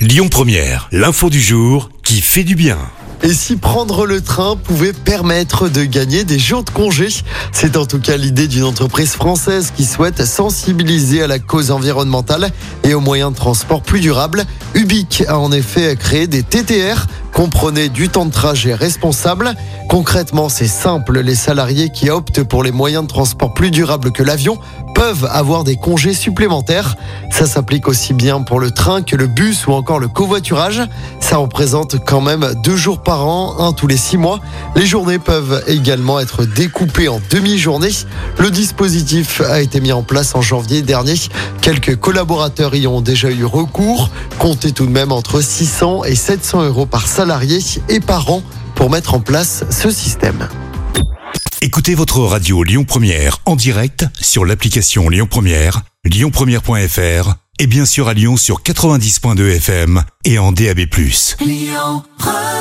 Lyon Première, l'info du jour qui fait du bien. Et si prendre le train pouvait permettre de gagner des jours de congé? C'est en tout cas l'idée d'une entreprise française qui souhaite sensibiliser à la cause environnementale et aux moyens de transport plus durables. Ubique a en effet créé des TTR Comprenez du temps de trajet responsable. Concrètement, c'est simple, les salariés qui optent pour les moyens de transport plus durables que l'avion peuvent avoir des congés supplémentaires. Ça s'applique aussi bien pour le train que le bus ou encore le covoiturage. Ça représente quand même deux jours par an, un tous les six mois. Les journées peuvent également être découpées en demi-journées. Le dispositif a été mis en place en janvier dernier. Quelques collaborateurs y ont déjà eu recours. Comptez tout de même entre 600 et 700 euros par salarié et par an pour mettre en place ce système. Écoutez votre radio Lyon Première en direct sur l'application Lyon Première, lyonpremière.fr et bien sûr à Lyon sur 90.2 FM et en DAB+. Lyon Première